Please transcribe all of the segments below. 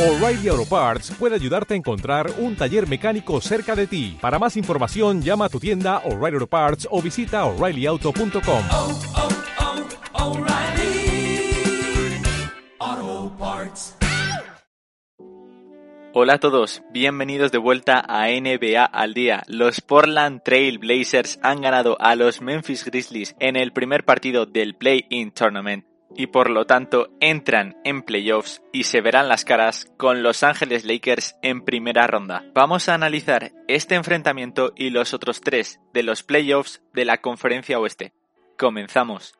O'Reilly Auto Parts puede ayudarte a encontrar un taller mecánico cerca de ti. Para más información, llama a tu tienda O'Reilly Auto Parts o visita oreillyauto.com. oh, oh, Parts. Hola a todos, bienvenidos de vuelta a NBA al día. Los Portland Trail Blazers han ganado a los Memphis Grizzlies en el primer partido del Play-In Tournament y por lo tanto entran en playoffs y se verán las caras con Los Ángeles Lakers en primera ronda. Vamos a analizar este enfrentamiento y los otros tres de los playoffs de la conferencia oeste. Comenzamos.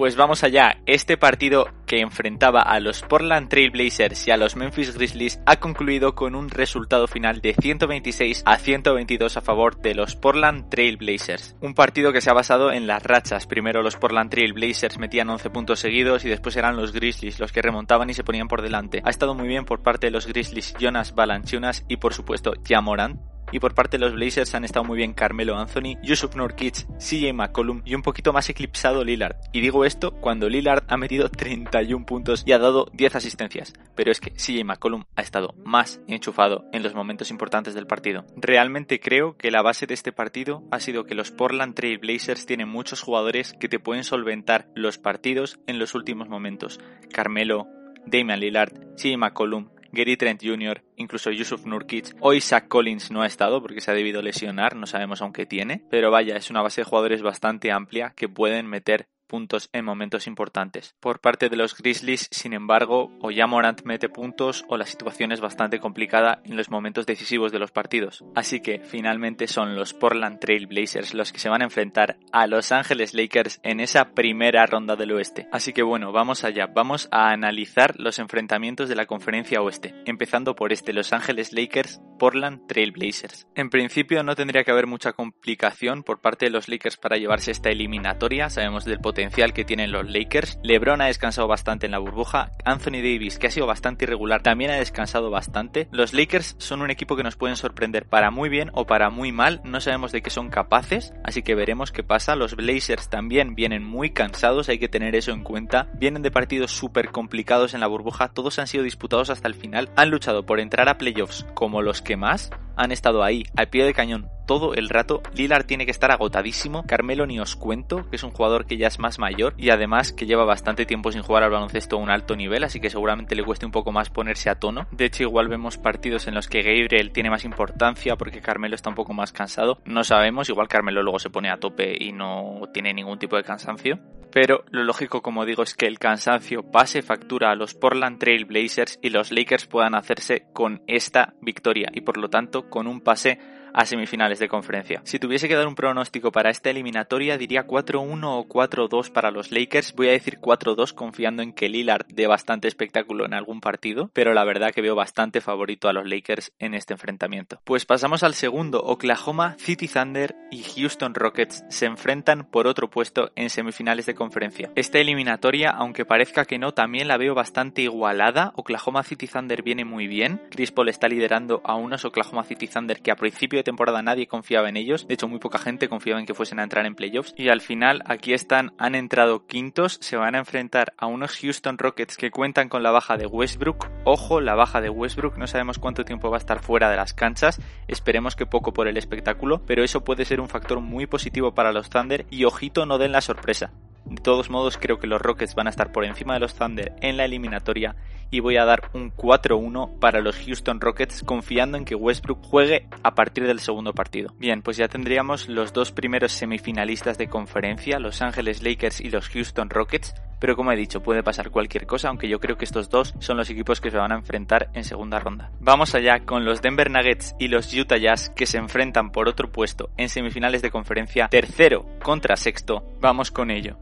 Pues vamos allá, este partido que enfrentaba a los Portland Trail Blazers y a los Memphis Grizzlies ha concluido con un resultado final de 126 a 122 a favor de los Portland Trail Blazers. Un partido que se ha basado en las rachas. Primero los Portland Trail Blazers metían 11 puntos seguidos y después eran los Grizzlies los que remontaban y se ponían por delante. Ha estado muy bien por parte de los Grizzlies Jonas Valanciunas y por supuesto Jamoran y por parte de los Blazers han estado muy bien Carmelo Anthony, Yusuf Nurkic, CJ McCollum y un poquito más eclipsado Lillard. Y digo esto cuando Lillard ha metido 31 puntos y ha dado 10 asistencias. Pero es que CJ McCollum ha estado más enchufado en los momentos importantes del partido. Realmente creo que la base de este partido ha sido que los Portland Trail Blazers tienen muchos jugadores que te pueden solventar los partidos en los últimos momentos. Carmelo, Damian Lillard, CJ McCollum, Gary Trent Jr., incluso Yusuf Nurkic. Hoy Zach Collins no ha estado porque se ha debido lesionar, no sabemos aún qué tiene. Pero vaya, es una base de jugadores bastante amplia que pueden meter puntos en momentos importantes. Por parte de los Grizzlies, sin embargo, o ya Morant mete puntos o la situación es bastante complicada en los momentos decisivos de los partidos. Así que finalmente son los Portland Trail Blazers los que se van a enfrentar a Los Ángeles Lakers en esa primera ronda del oeste. Así que bueno, vamos allá, vamos a analizar los enfrentamientos de la conferencia oeste, empezando por este Los Ángeles Lakers Portland Trail Blazers. En principio no tendría que haber mucha complicación por parte de los Lakers para llevarse esta eliminatoria, sabemos del potencial potencial que tienen los Lakers. LeBron ha descansado bastante en la burbuja. Anthony Davis, que ha sido bastante irregular, también ha descansado bastante. Los Lakers son un equipo que nos pueden sorprender para muy bien o para muy mal. No sabemos de qué son capaces, así que veremos qué pasa. Los Blazers también vienen muy cansados, hay que tener eso en cuenta. Vienen de partidos súper complicados en la burbuja, todos han sido disputados hasta el final. Han luchado por entrar a playoffs como los que más han estado ahí, al pie del cañón, todo el rato. Lillard tiene que estar agotadísimo. Carmelo ni os cuento, que es un jugador que ya es más mayor y además que lleva bastante tiempo sin jugar al baloncesto a un alto nivel, así que seguramente le cueste un poco más ponerse a tono. De hecho, igual vemos partidos en los que Gabriel tiene más importancia porque Carmelo está un poco más cansado. No sabemos, igual Carmelo luego se pone a tope y no tiene ningún tipo de cansancio. Pero lo lógico, como digo, es que el cansancio pase factura a los Portland Trail Blazers y los Lakers puedan hacerse con esta victoria y por lo tanto con un pase a semifinales de conferencia. Si tuviese que dar un pronóstico para esta eliminatoria, diría 4-1 o 4-2 para los Lakers. Voy a decir 4-2 confiando en que Lillard dé bastante espectáculo en algún partido, pero la verdad que veo bastante favorito a los Lakers en este enfrentamiento. Pues pasamos al segundo. Oklahoma City Thunder y Houston Rockets se enfrentan por otro puesto en semifinales de conferencia. Esta eliminatoria, aunque parezca que no, también la veo bastante igualada. Oklahoma City Thunder viene muy bien. Chris está liderando a unos Oklahoma City Thunder que a principio de temporada nadie confiaba en ellos. De hecho, muy poca gente confiaba en que fuesen a entrar en playoffs. Y al final, aquí están, han entrado quintos. Se van a enfrentar a unos Houston Rockets que cuentan con la baja de Westbrook. Ojo, la baja de Westbrook. No sabemos cuánto tiempo va a estar fuera de las canchas. Esperemos que poco por el espectáculo. Pero eso puede ser un factor muy positivo para los Thunder. Y ojito, no den la sorpresa. De todos modos, creo que los Rockets van a estar por encima de los Thunder en la eliminatoria y voy a dar un 4-1 para los Houston Rockets confiando en que Westbrook juegue a partir del segundo partido. Bien, pues ya tendríamos los dos primeros semifinalistas de conferencia, Los Ángeles Lakers y los Houston Rockets, pero como he dicho, puede pasar cualquier cosa, aunque yo creo que estos dos son los equipos que se van a enfrentar en segunda ronda. Vamos allá con los Denver Nuggets y los Utah Jazz que se enfrentan por otro puesto en semifinales de conferencia, tercero contra sexto. Vamos con ello.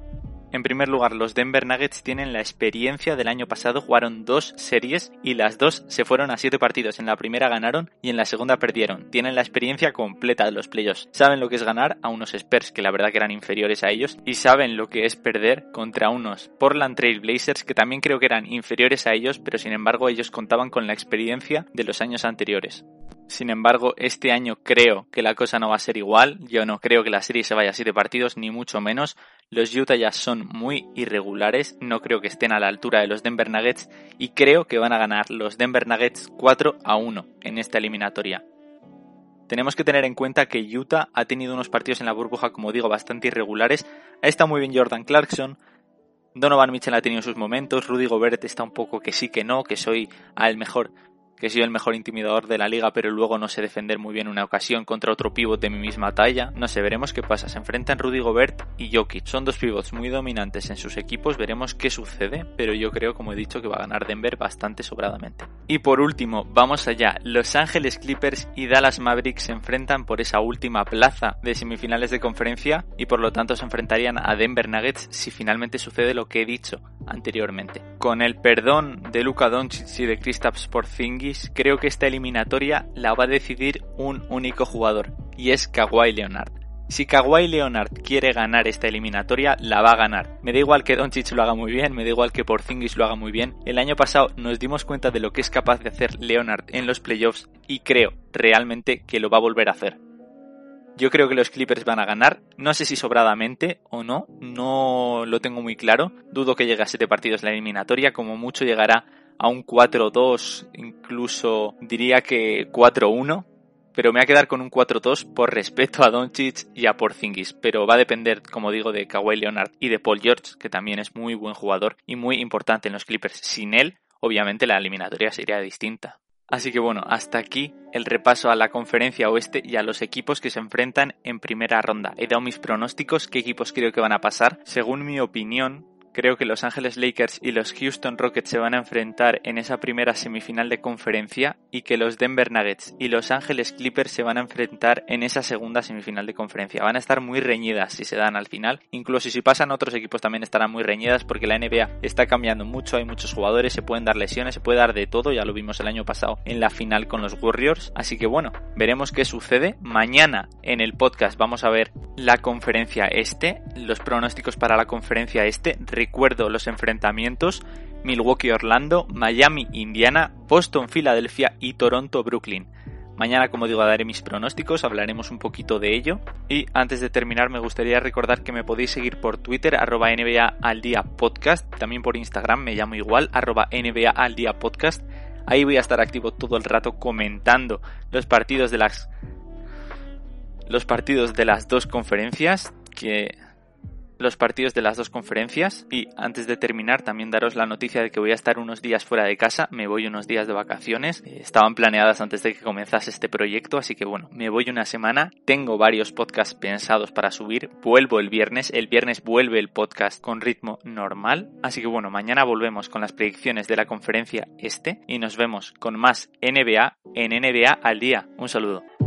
En primer lugar, los Denver Nuggets tienen la experiencia del año pasado, jugaron dos series y las dos se fueron a siete partidos. En la primera ganaron y en la segunda perdieron. Tienen la experiencia completa de los playoffs. Saben lo que es ganar a unos Spurs que la verdad que eran inferiores a ellos y saben lo que es perder contra unos Portland Trail Blazers que también creo que eran inferiores a ellos, pero sin embargo ellos contaban con la experiencia de los años anteriores. Sin embargo, este año creo que la cosa no va a ser igual. Yo no creo que la serie se vaya a siete partidos, ni mucho menos. Los Utah ya son muy irregulares. No creo que estén a la altura de los Denver Nuggets. Y creo que van a ganar los Denver Nuggets 4 a 1 en esta eliminatoria. Tenemos que tener en cuenta que Utah ha tenido unos partidos en la burbuja, como digo, bastante irregulares. Ha estado muy bien Jordan Clarkson. Donovan Mitchell ha tenido sus momentos. Rudy Gobert está un poco que sí que no, que soy al mejor que soy el mejor intimidador de la liga, pero luego no sé defender muy bien una ocasión contra otro pivot de mi misma talla. No sé, veremos qué pasa. Se enfrentan Rudy Gobert y Jokic. Son dos pivots muy dominantes en sus equipos, veremos qué sucede, pero yo creo, como he dicho, que va a ganar Denver bastante sobradamente. Y por último, vamos allá. Los Ángeles Clippers y Dallas Mavericks se enfrentan por esa última plaza de semifinales de conferencia y por lo tanto se enfrentarían a Denver Nuggets si finalmente sucede lo que he dicho anteriormente. Con el perdón de Luka Doncic y de Kristaps Porzingis creo que esta eliminatoria la va a decidir un único jugador, y es Kawhi Leonard. Si Kawhi Leonard quiere ganar esta eliminatoria, la va a ganar. Me da igual que Doncic lo haga muy bien, me da igual que Porzingis lo haga muy bien. El año pasado nos dimos cuenta de lo que es capaz de hacer Leonard en los playoffs y creo realmente que lo va a volver a hacer. Yo creo que los Clippers van a ganar, no sé si sobradamente o no, no lo tengo muy claro. Dudo que llegue a 7 partidos la eliminatoria, como mucho llegará a un 4-2, incluso diría que 4-1, pero me voy a quedar con un 4-2 por respeto a Doncic y a Porzingis, pero va a depender, como digo, de Kawhi Leonard y de Paul George, que también es muy buen jugador y muy importante en los Clippers. Sin él, obviamente la eliminatoria sería distinta. Así que bueno, hasta aquí el repaso a la conferencia oeste y a los equipos que se enfrentan en primera ronda. He dado mis pronósticos, qué equipos creo que van a pasar. Según mi opinión, Creo que los Ángeles Lakers y los Houston Rockets se van a enfrentar en esa primera semifinal de conferencia y que los Denver Nuggets y los Ángeles Clippers se van a enfrentar en esa segunda semifinal de conferencia. Van a estar muy reñidas si se dan al final. Incluso si pasan otros equipos también estarán muy reñidas porque la NBA está cambiando mucho, hay muchos jugadores, se pueden dar lesiones, se puede dar de todo, ya lo vimos el año pasado en la final con los Warriors. Así que bueno, veremos qué sucede. Mañana en el podcast vamos a ver la conferencia este, los pronósticos para la conferencia este recuerdo los enfrentamientos Milwaukee-Orlando, Miami-Indiana, Boston-Filadelfia y Toronto-Brooklyn. Mañana, como digo, daré mis pronósticos, hablaremos un poquito de ello. Y antes de terminar, me gustaría recordar que me podéis seguir por Twitter, arroba NBA al día podcast. También por Instagram, me llamo igual, arroba NBA al día podcast. Ahí voy a estar activo todo el rato comentando los partidos de las los partidos de las dos conferencias que los partidos de las dos conferencias. Y antes de terminar también daros la noticia de que voy a estar unos días fuera de casa, me voy unos días de vacaciones, eh, estaban planeadas antes de que comenzase este proyecto, así que bueno, me voy una semana, tengo varios podcasts pensados para subir, vuelvo el viernes, el viernes vuelve el podcast con ritmo normal, así que bueno, mañana volvemos con las predicciones de la conferencia este y nos vemos con más NBA en NBA al día. Un saludo.